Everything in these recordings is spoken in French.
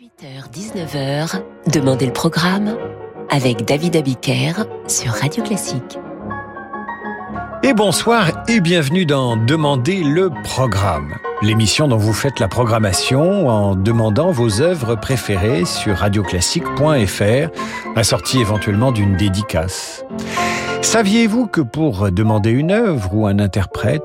18h-19h, Demandez le programme avec David Abiker sur Radio Classique. Et bonsoir et bienvenue dans Demandez le programme, l'émission dont vous faites la programmation en demandant vos œuvres préférées sur radioclassique.fr, assortie éventuellement d'une dédicace. Saviez-vous que pour demander une œuvre ou un interprète,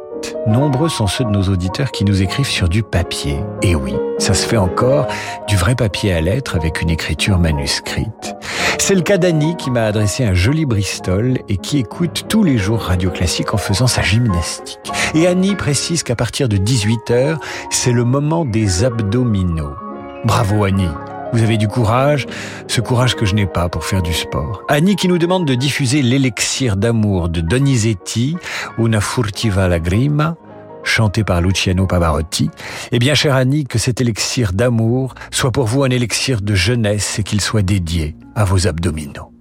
nombreux sont ceux de nos auditeurs qui nous écrivent sur du papier. Et oui, ça se fait encore, du vrai papier à lettres avec une écriture manuscrite. C'est le cas d'Annie qui m'a adressé un joli Bristol et qui écoute tous les jours Radio Classique en faisant sa gymnastique. Et Annie précise qu'à partir de 18h, c'est le moment des abdominaux. Bravo Annie vous avez du courage, ce courage que je n'ai pas pour faire du sport. Annie qui nous demande de diffuser l'élixir d'amour de Donizetti, Una furtiva lagrima, chanté par Luciano Pavarotti. Eh bien, chère Annie, que cet élixir d'amour soit pour vous un élixir de jeunesse et qu'il soit dédié à vos abdominaux.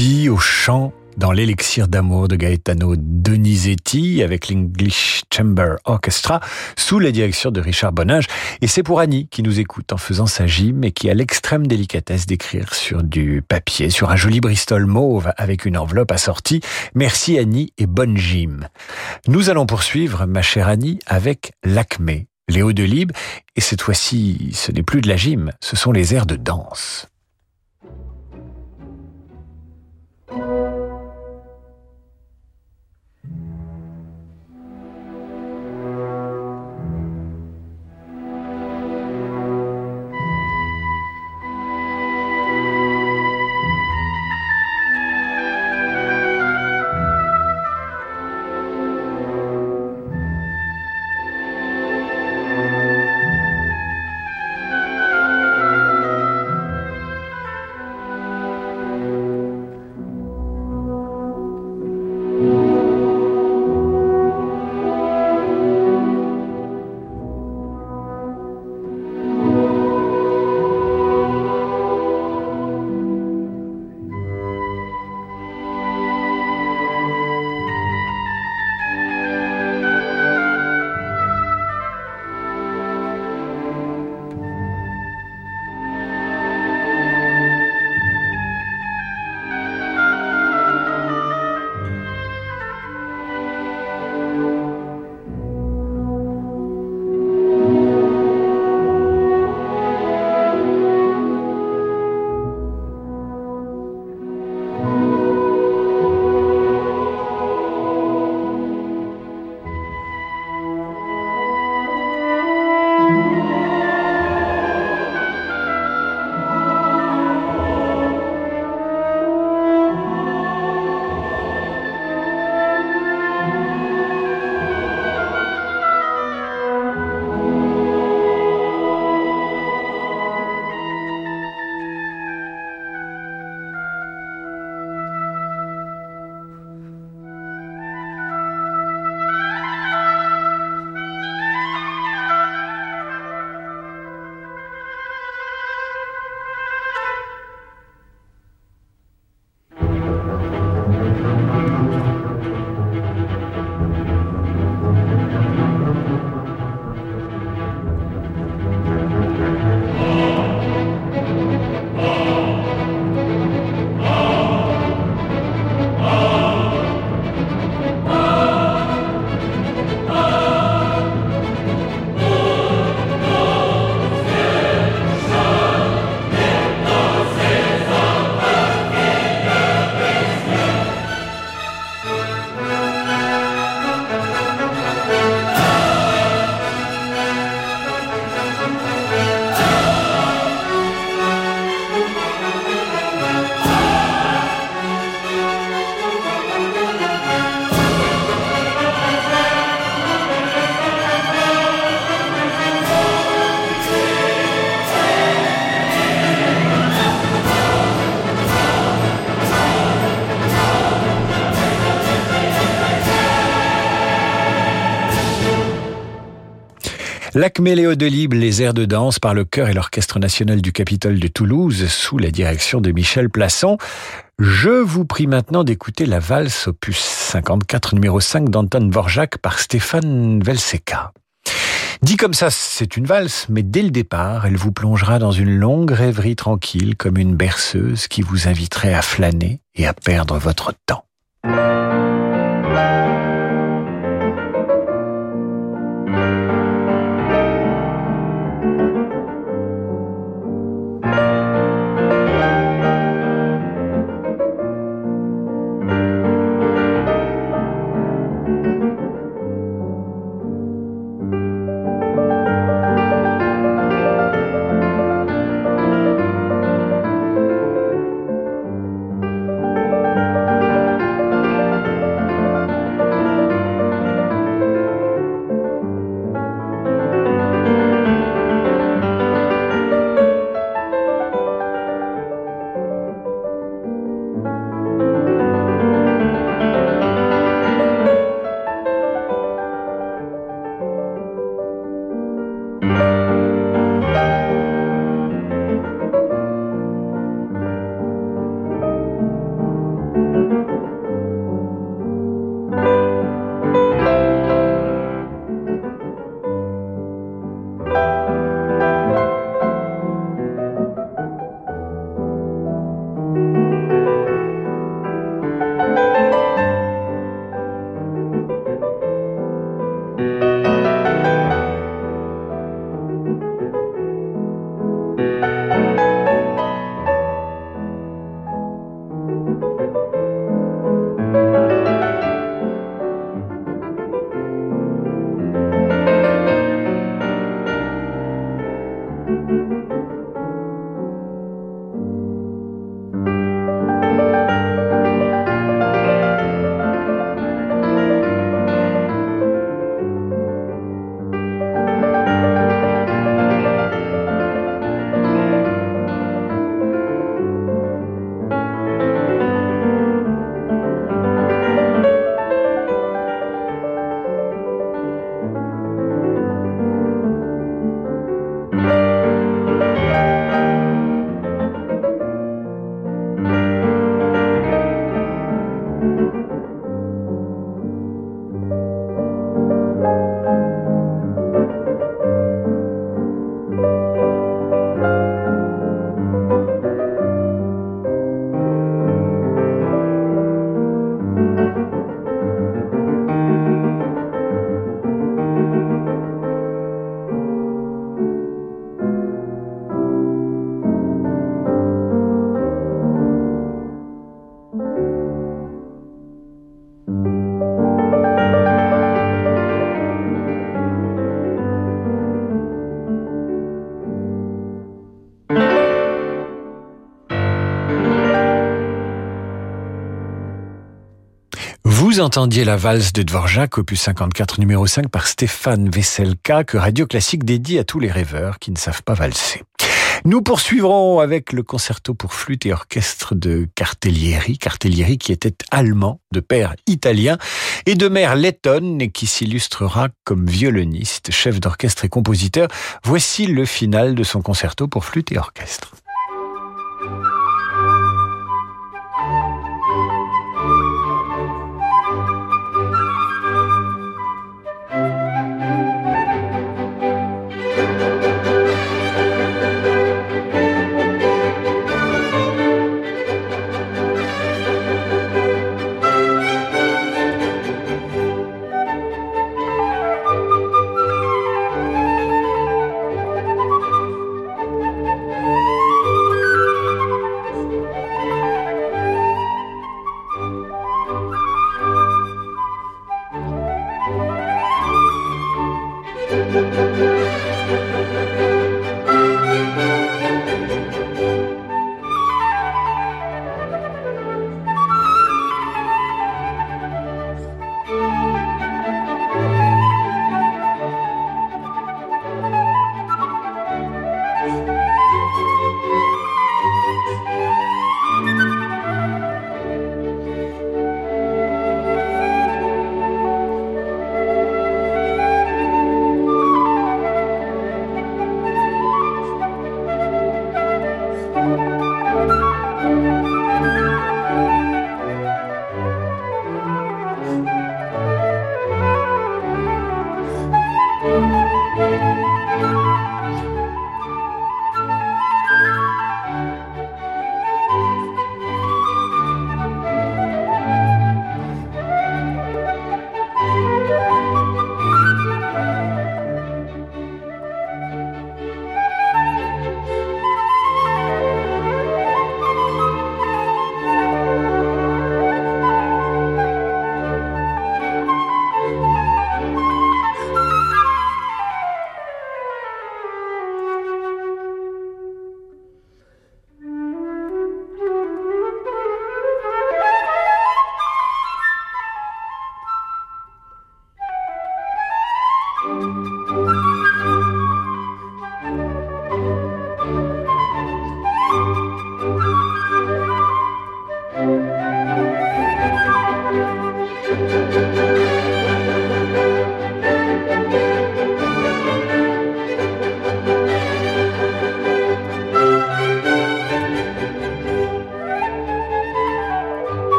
Au chant dans l'élixir d'amour de Gaetano Donizetti avec l'English Chamber Orchestra sous la direction de Richard Bonnage. Et c'est pour Annie qui nous écoute en faisant sa gym et qui a l'extrême délicatesse d'écrire sur du papier, sur un joli Bristol mauve avec une enveloppe assortie. Merci Annie et bonne gym. Nous allons poursuivre, ma chère Annie, avec l'Acmé, Léo Delibes. Et cette fois-ci, ce n'est plus de la gym, ce sont les airs de danse. L'Acméléo de Libre, les airs de danse par le chœur et l'Orchestre national du Capitole de Toulouse sous la direction de Michel Plasson. Je vous prie maintenant d'écouter la valse opus 54 numéro 5 d'Anton Borjak par Stéphane Velseka. Dit comme ça, c'est une valse, mais dès le départ, elle vous plongera dans une longue rêverie tranquille comme une berceuse qui vous inviterait à flâner et à perdre votre temps. Vous entendiez la valse de Dvorak, opus 54 numéro 5 par Stéphane Veselka, que Radio Classique dédie à tous les rêveurs qui ne savent pas valser. Nous poursuivrons avec le concerto pour flûte et orchestre de Cartellieri, Cartellieri qui était allemand, de père italien et de mère lettonne et qui s'illustrera comme violoniste, chef d'orchestre et compositeur. Voici le final de son concerto pour flûte et orchestre.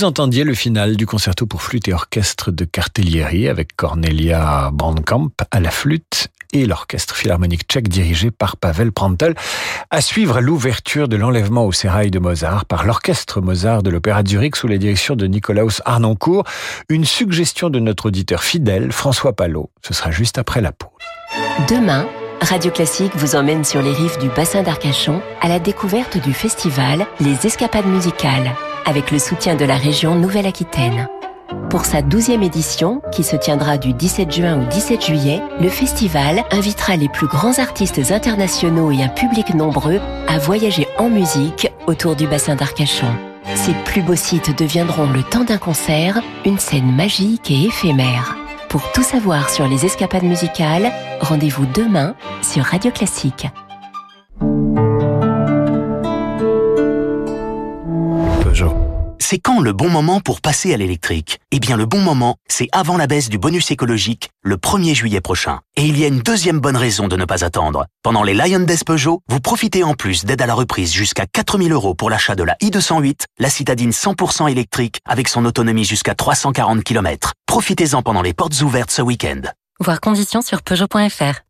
Vous entendiez le final du concerto pour flûte et orchestre de Cartellieri avec Cornelia Brandkamp à la flûte et l'orchestre philharmonique tchèque dirigé par Pavel Prantl. À suivre l'ouverture de l'enlèvement au sérail de Mozart par l'orchestre Mozart de l'Opéra Zurich sous la direction de Nikolaus Arnoncourt. Une suggestion de notre auditeur fidèle, François Palot. Ce sera juste après la pause. Demain, Radio Classique vous emmène sur les rives du bassin d'Arcachon à la découverte du festival Les Escapades musicales, avec le soutien de la région Nouvelle-Aquitaine. Pour sa douzième édition, qui se tiendra du 17 juin au 17 juillet, le festival invitera les plus grands artistes internationaux et un public nombreux à voyager en musique autour du bassin d'Arcachon. Ces plus beaux sites deviendront le temps d'un concert, une scène magique et éphémère. Pour tout savoir sur les escapades musicales, rendez-vous demain sur Radio Classique. C'est quand le bon moment pour passer à l'électrique? Eh bien le bon moment, c'est avant la baisse du bonus écologique, le 1er juillet prochain. Et il y a une deuxième bonne raison de ne pas attendre. Pendant les Lion Days Peugeot, vous profitez en plus d'aide à la reprise jusqu'à 4000 euros pour l'achat de la i208, la citadine 100% électrique avec son autonomie jusqu'à 340 km. Profitez-en pendant les portes ouvertes ce week-end. Voir conditions sur Peugeot.fr.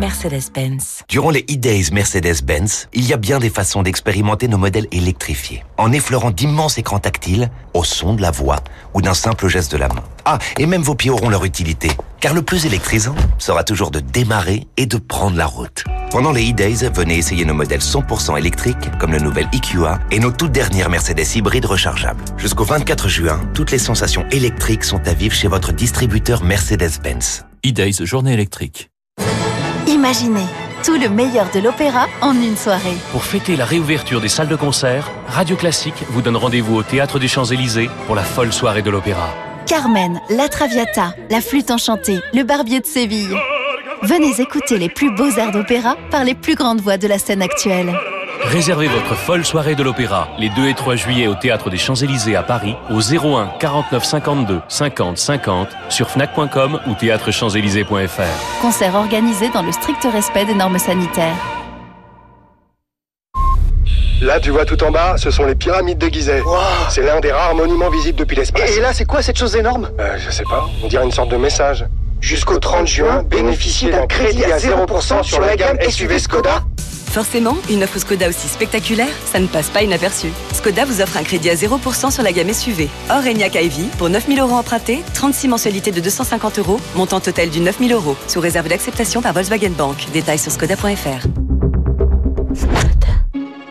Mercedes-Benz. Durant les e-days Mercedes-Benz, il y a bien des façons d'expérimenter nos modèles électrifiés. En effleurant d'immenses écrans tactiles, au son de la voix ou d'un simple geste de la main. Ah, et même vos pieds auront leur utilité. Car le plus électrisant sera toujours de démarrer et de prendre la route. Pendant les e-days, venez essayer nos modèles 100% électriques, comme le nouvel EQA et nos toutes dernières Mercedes hybrides rechargeables. Jusqu'au 24 juin, toutes les sensations électriques sont à vivre chez votre distributeur Mercedes-Benz. E-days, journée électrique. Imaginez tout le meilleur de l'opéra en une soirée. Pour fêter la réouverture des salles de concert, Radio Classique vous donne rendez-vous au Théâtre des Champs-Élysées pour la folle soirée de l'opéra. Carmen, La Traviata, La Flûte Enchantée, Le Barbier de Séville. Venez écouter les plus beaux airs d'opéra par les plus grandes voix de la scène actuelle. Réservez votre folle soirée de l'opéra les 2 et 3 juillet au Théâtre des Champs-Élysées à Paris au 01 49 52 50 50 sur fnac.com ou théâtrechamps-élysées.fr. Concert organisé dans le strict respect des normes sanitaires. Là, tu vois tout en bas, ce sont les pyramides de Gizeh. C'est l'un des rares monuments visibles depuis l'espace. Et là, c'est quoi cette chose énorme? Euh, Je sais pas, on dirait une sorte de message. Jusqu'au 30 juin, bénéficiez d'un crédit à 0% sur la gamme SUV Skoda Forcément, une offre Skoda aussi spectaculaire, ça ne passe pas inaperçu. Skoda vous offre un crédit à 0% sur la gamme SUV. Or Enyaq iV, pour 9000 euros empruntés, 36 mensualités de 250 euros, montant total du 9000 euros, sous réserve d'acceptation par Volkswagen Bank. Détails sur skoda.fr.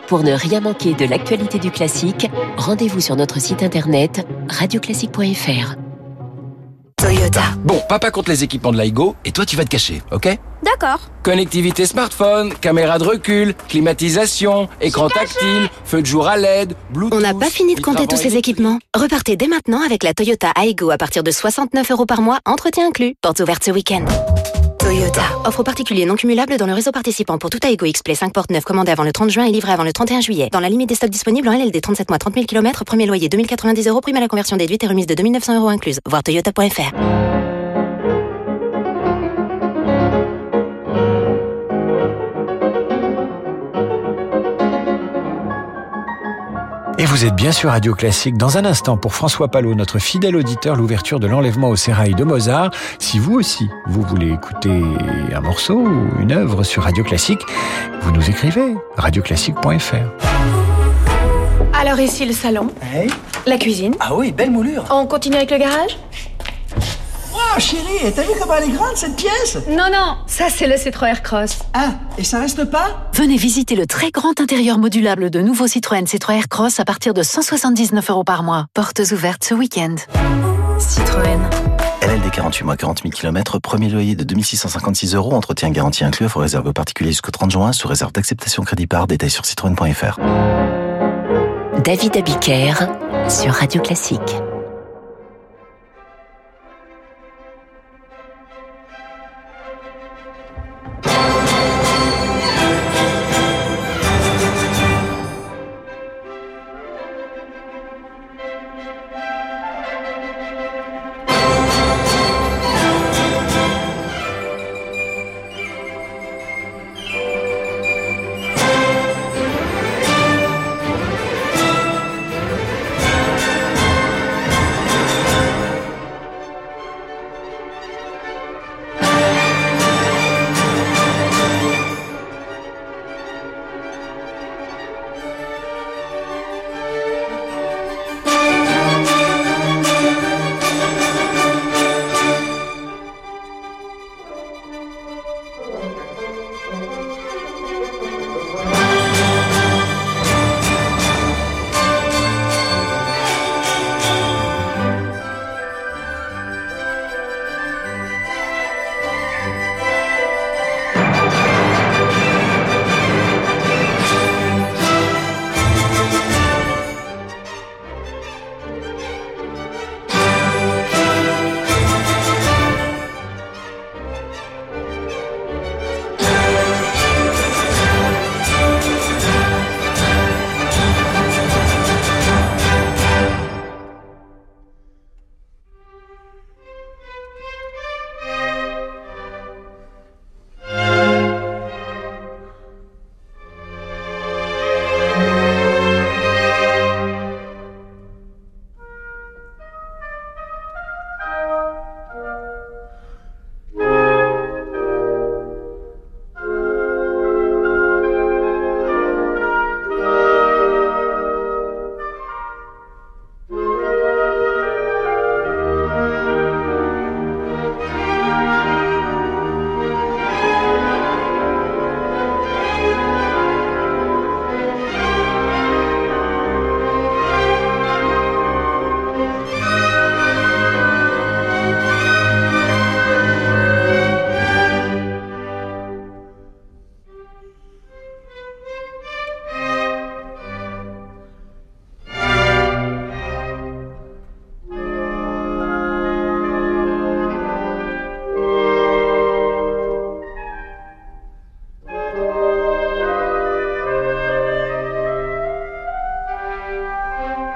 Pour ne rien manquer de l'actualité du classique, rendez-vous sur notre site internet radioclassique.fr. Toyota. Bon, papa compte les équipements de L'iGo et toi tu vas te cacher, ok? D'accord. Connectivité smartphone, caméra de recul, climatisation, écran tactile, feu de jour à LED, Bluetooth. On n'a pas fini de compter tous ces équipements. Repartez dès maintenant avec la Toyota iGo à partir de 69 euros par mois, entretien inclus. Porte ouverte ce week-end. Toyota. Offre particulier non cumulable dans le réseau participant pour tout Aigo X-Play 5 portes 9 commandé avant le 30 juin et livré avant le 31 juillet. Dans la limite des stocks disponibles en LLD 37 mois 30 000 km, premier loyer 2090 euros, prime à la conversion déduite et remise de 2900 euros incluse. Voir toyota.fr. vous êtes bien sur Radio Classique. Dans un instant, pour François Palot, notre fidèle auditeur, l'ouverture de l'enlèvement au sérail de Mozart. Si vous aussi, vous voulez écouter un morceau ou une œuvre sur Radio Classique, vous nous écrivez radioclassique.fr. Alors ici le salon, hey. la cuisine. Ah oui, belle moulure. On continue avec le garage? Oh chérie, t'as vu comment elle est grande cette pièce? Non, non, ça c'est le Citroën Cross. Ah, et ça reste pas? Venez visiter le très grand intérieur modulable de nouveau Citroën Citroën Cross à partir de 179 euros par mois. Portes ouvertes ce week-end. Citroën. LLD 48 mois, 40 000 km, premier loyer de 2656 euros, entretien garantie inclus, offre réserve aux particuliers jusqu'au 30 juin, sous réserve d'acceptation crédit par, détail sur citroën.fr. David Abiker sur Radio Classique.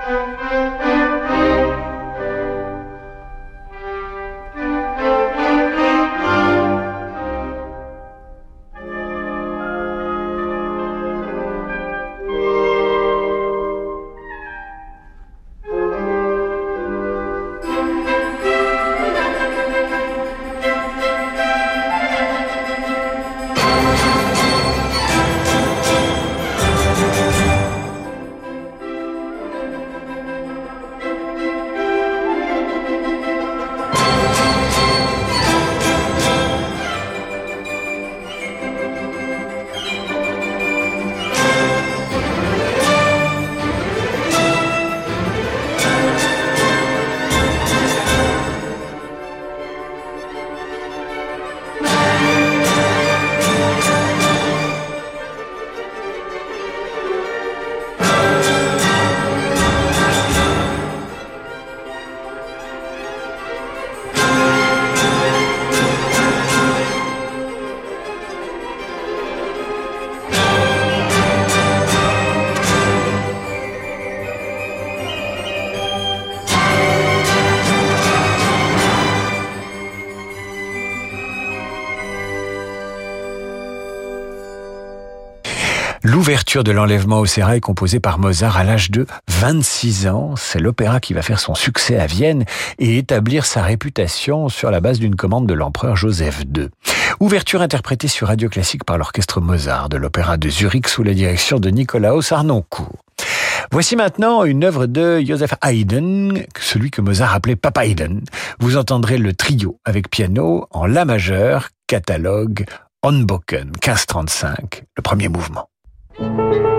Música L'ouverture de l'enlèvement au sérail composée par Mozart à l'âge de 26 ans, c'est l'opéra qui va faire son succès à Vienne et établir sa réputation sur la base d'une commande de l'empereur Joseph II. Ouverture interprétée sur Radio Classique par l'orchestre Mozart de l'opéra de Zurich sous la direction de Nicolaos Arnoncourt. Voici maintenant une œuvre de Joseph Haydn, celui que Mozart appelait Papa Haydn. Vous entendrez le trio avec piano en La majeur, catalogue Onboken 1535, le premier mouvement. Thank you.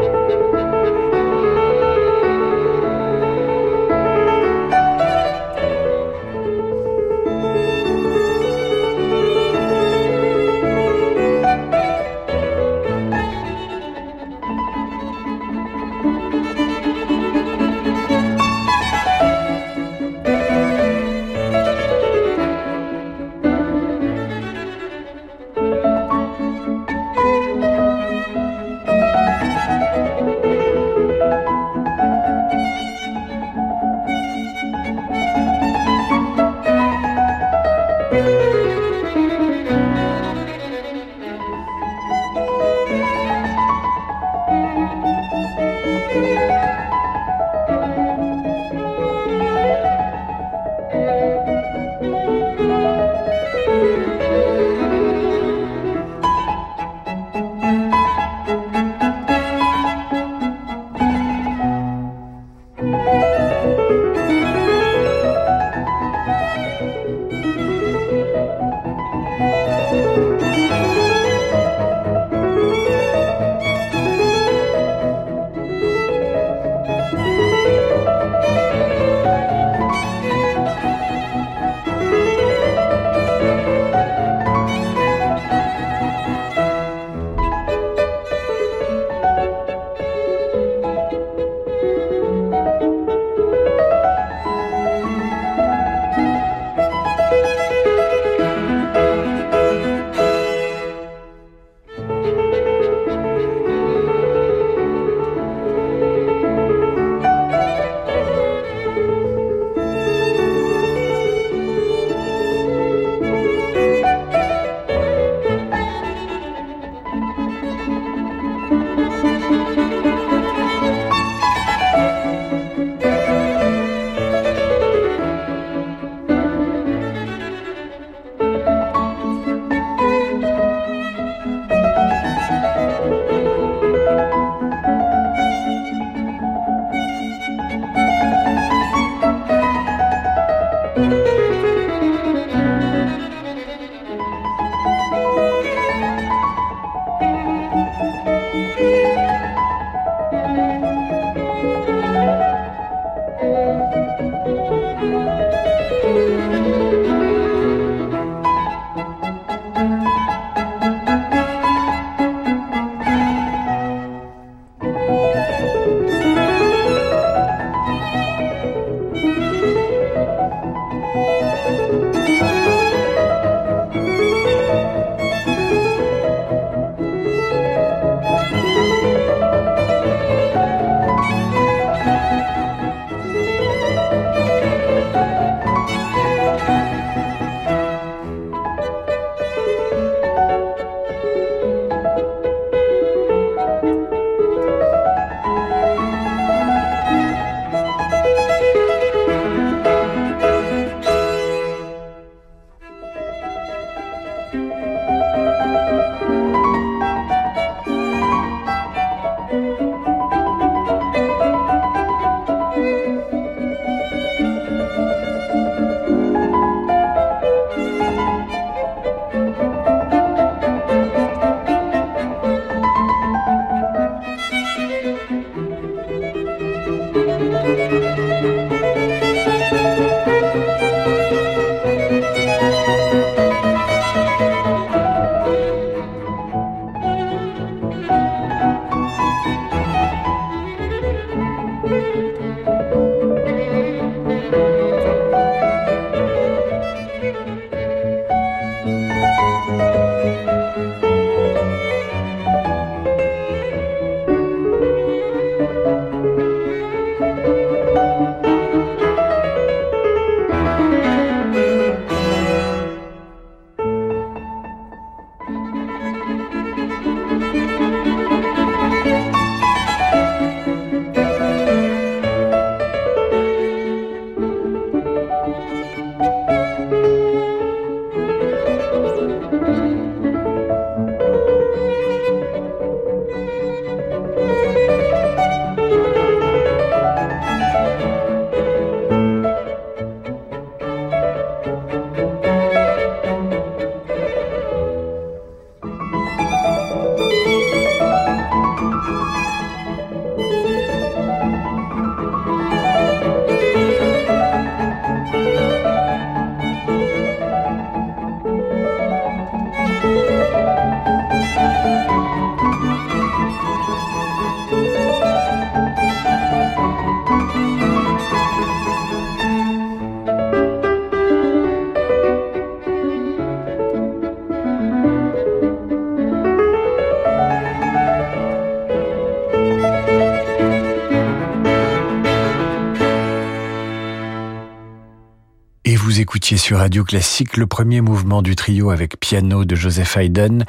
Sur Radio Classique le premier mouvement du trio avec piano de Joseph Haydn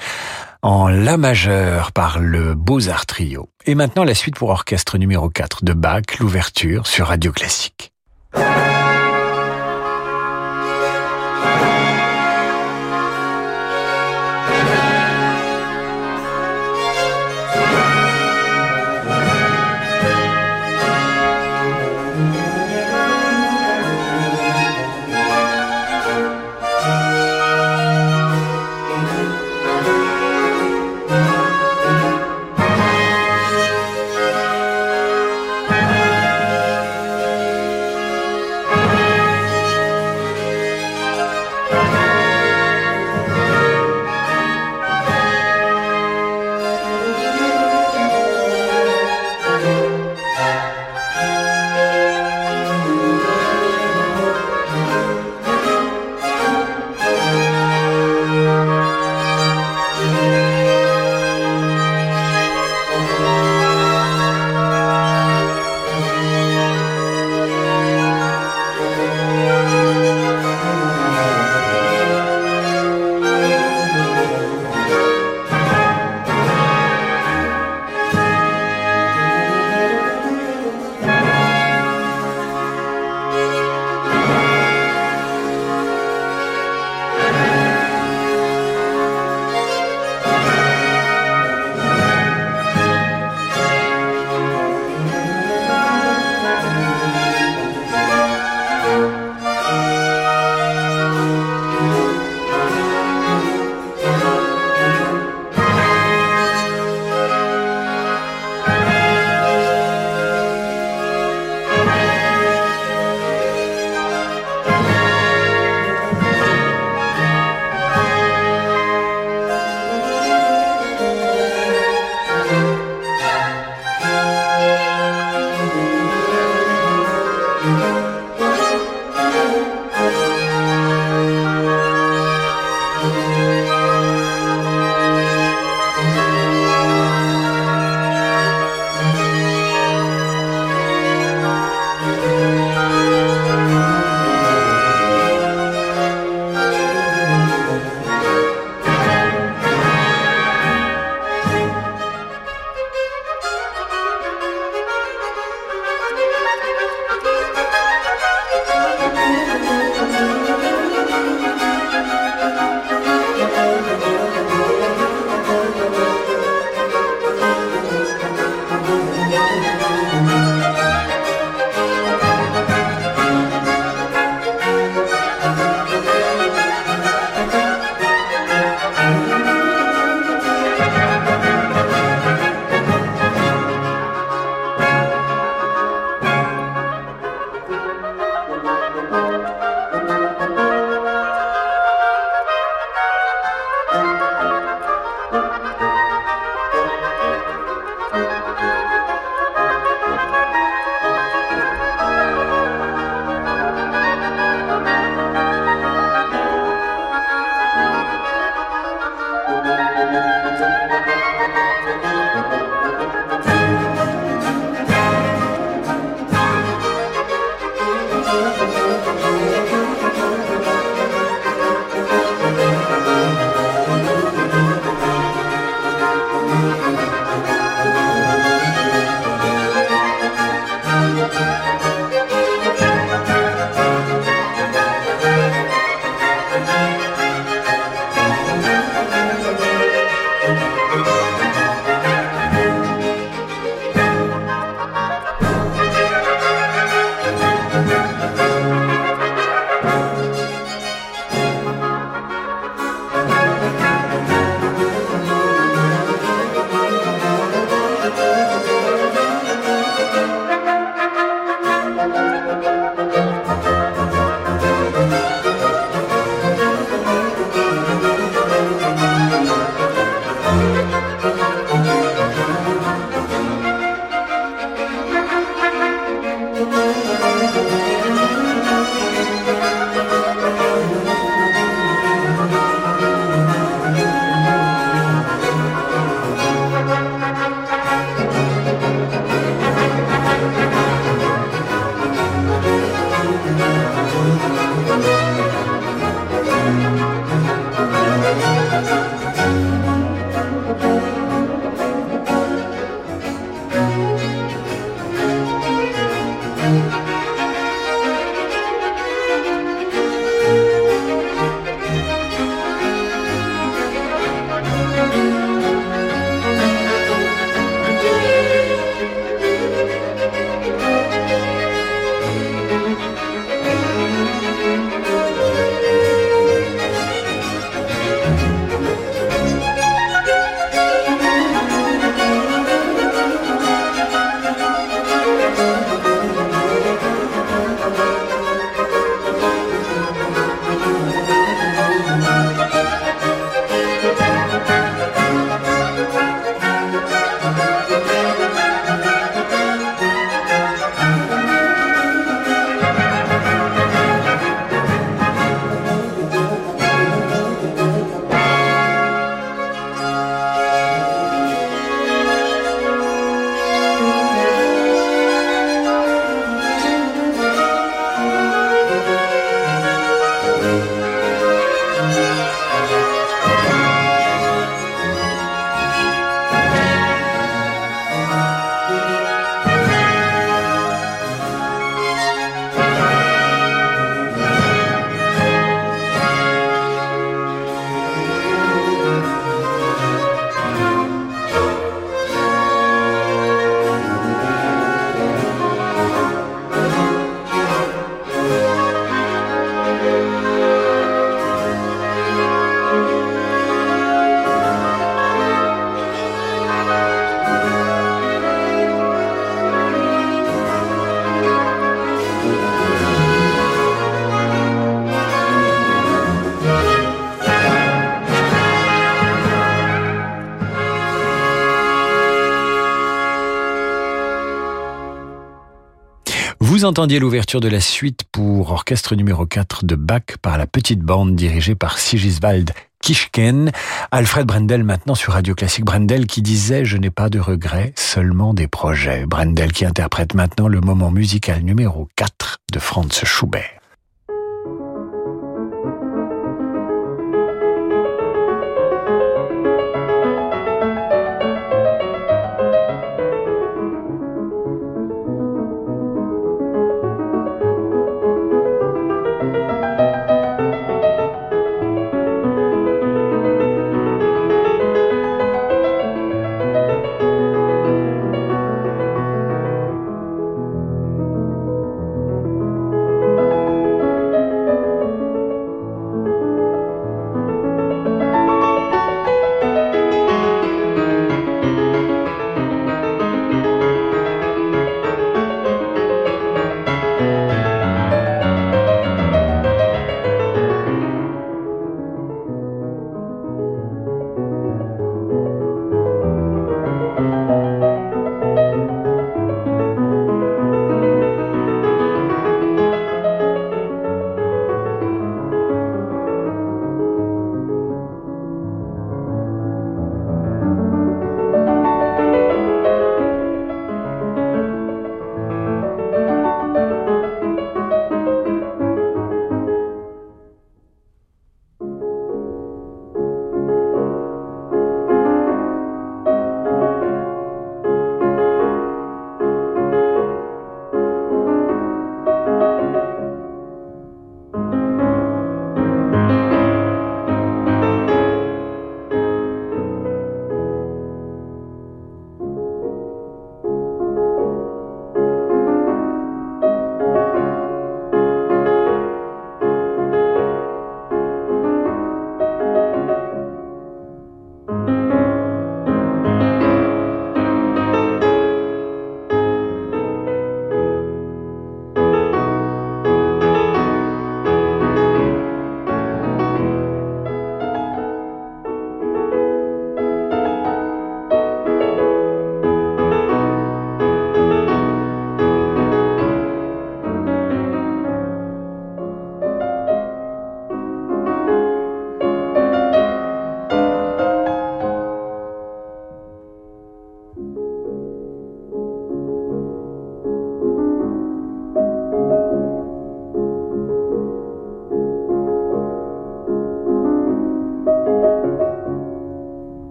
en La majeur par le Beaux-Arts Trio. Et maintenant la suite pour orchestre numéro 4 de Bach, l'ouverture sur Radio Classique. Entendiez l'ouverture de la suite pour orchestre numéro 4 de Bach par la petite bande dirigée par Sigiswald Kishken. Alfred Brendel maintenant sur Radio Classique. Brendel qui disait Je n'ai pas de regrets, seulement des projets. Brendel qui interprète maintenant le moment musical numéro 4 de Franz Schubert.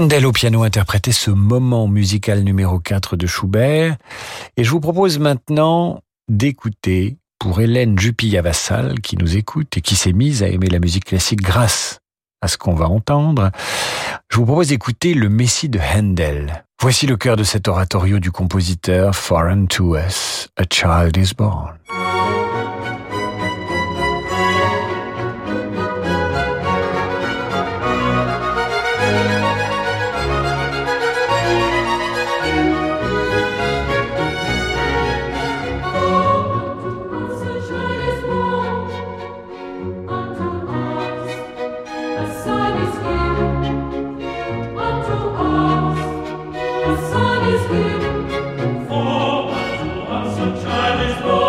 Brendel au piano interprétait ce moment musical numéro 4 de Schubert. Et je vous propose maintenant d'écouter pour Hélène Jupilla-Vassal, qui nous écoute et qui s'est mise à aimer la musique classique grâce à ce qu'on va entendre. Je vous propose d'écouter le Messie de Handel. Voici le cœur de cet oratorio du compositeur Foreign to Us, A Child is Born. child oh, is born. For unto us a child is born.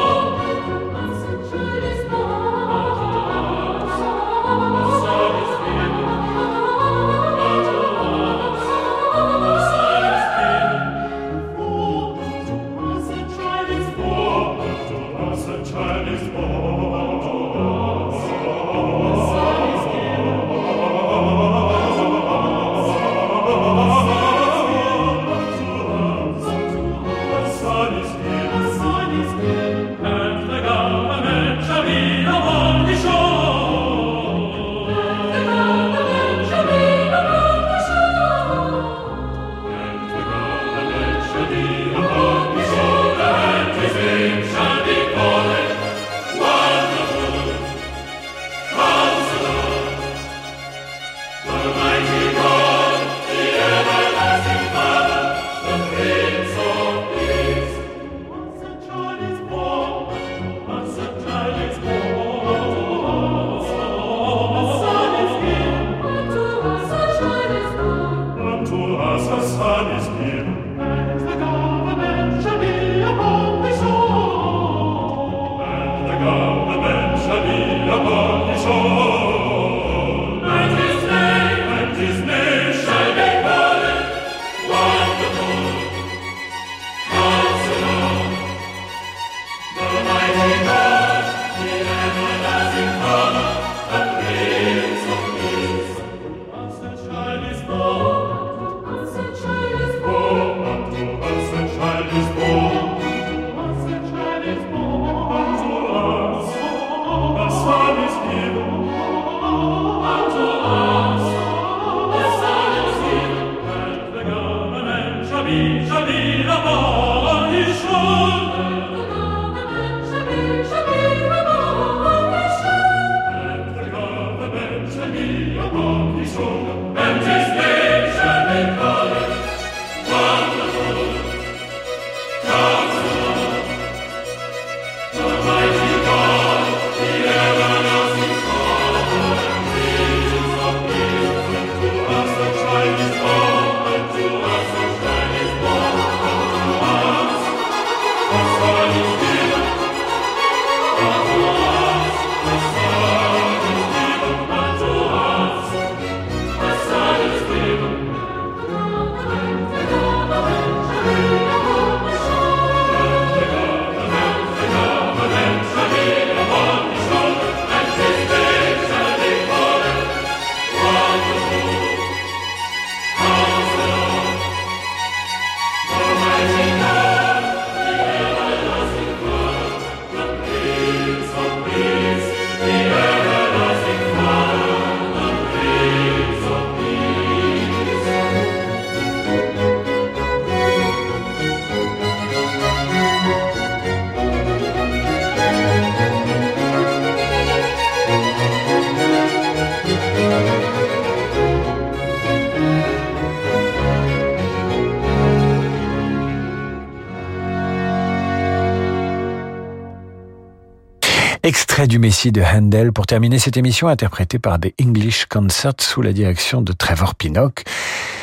Du Messie de Handel pour terminer cette émission interprétée par des English Concerts sous la direction de Trevor Pinnock.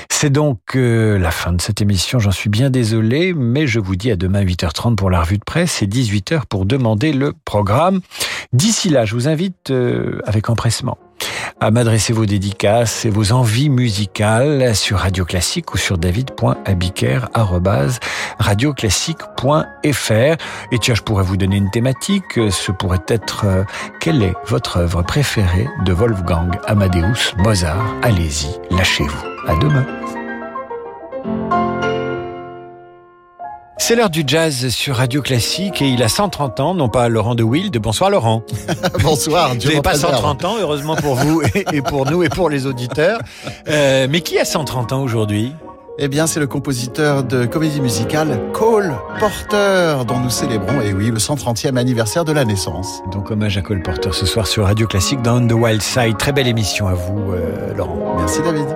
C'est donc euh, la fin de cette émission, j'en suis bien désolé, mais je vous dis à demain 8h30 pour la revue de presse et 18h pour demander le programme. D'ici là, je vous invite euh, avec empressement à m'adresser vos dédicaces et vos envies musicales sur Radio Classique ou sur david.abiker@radioclassique.fr. Et tiens, je pourrais vous donner une thématique. Ce pourrait être euh, quelle est votre œuvre préférée de Wolfgang Amadeus Mozart? Allez-y, lâchez-vous. À demain. C'est l'heure du jazz sur Radio Classique et il a 130 ans, non pas Laurent de Wild. Bonsoir Laurent. Bonsoir. Vous n'avez pas 130 ans, heureusement pour vous et pour nous et pour les auditeurs. Euh, mais qui a 130 ans aujourd'hui? Eh bien, c'est le compositeur de comédie musicale Cole Porter, dont nous célébrons, et oui, le 130e anniversaire de la naissance. Donc, hommage à Cole Porter ce soir sur Radio Classique dans The Wild Side. Très belle émission à vous, euh, Laurent. Merci, David.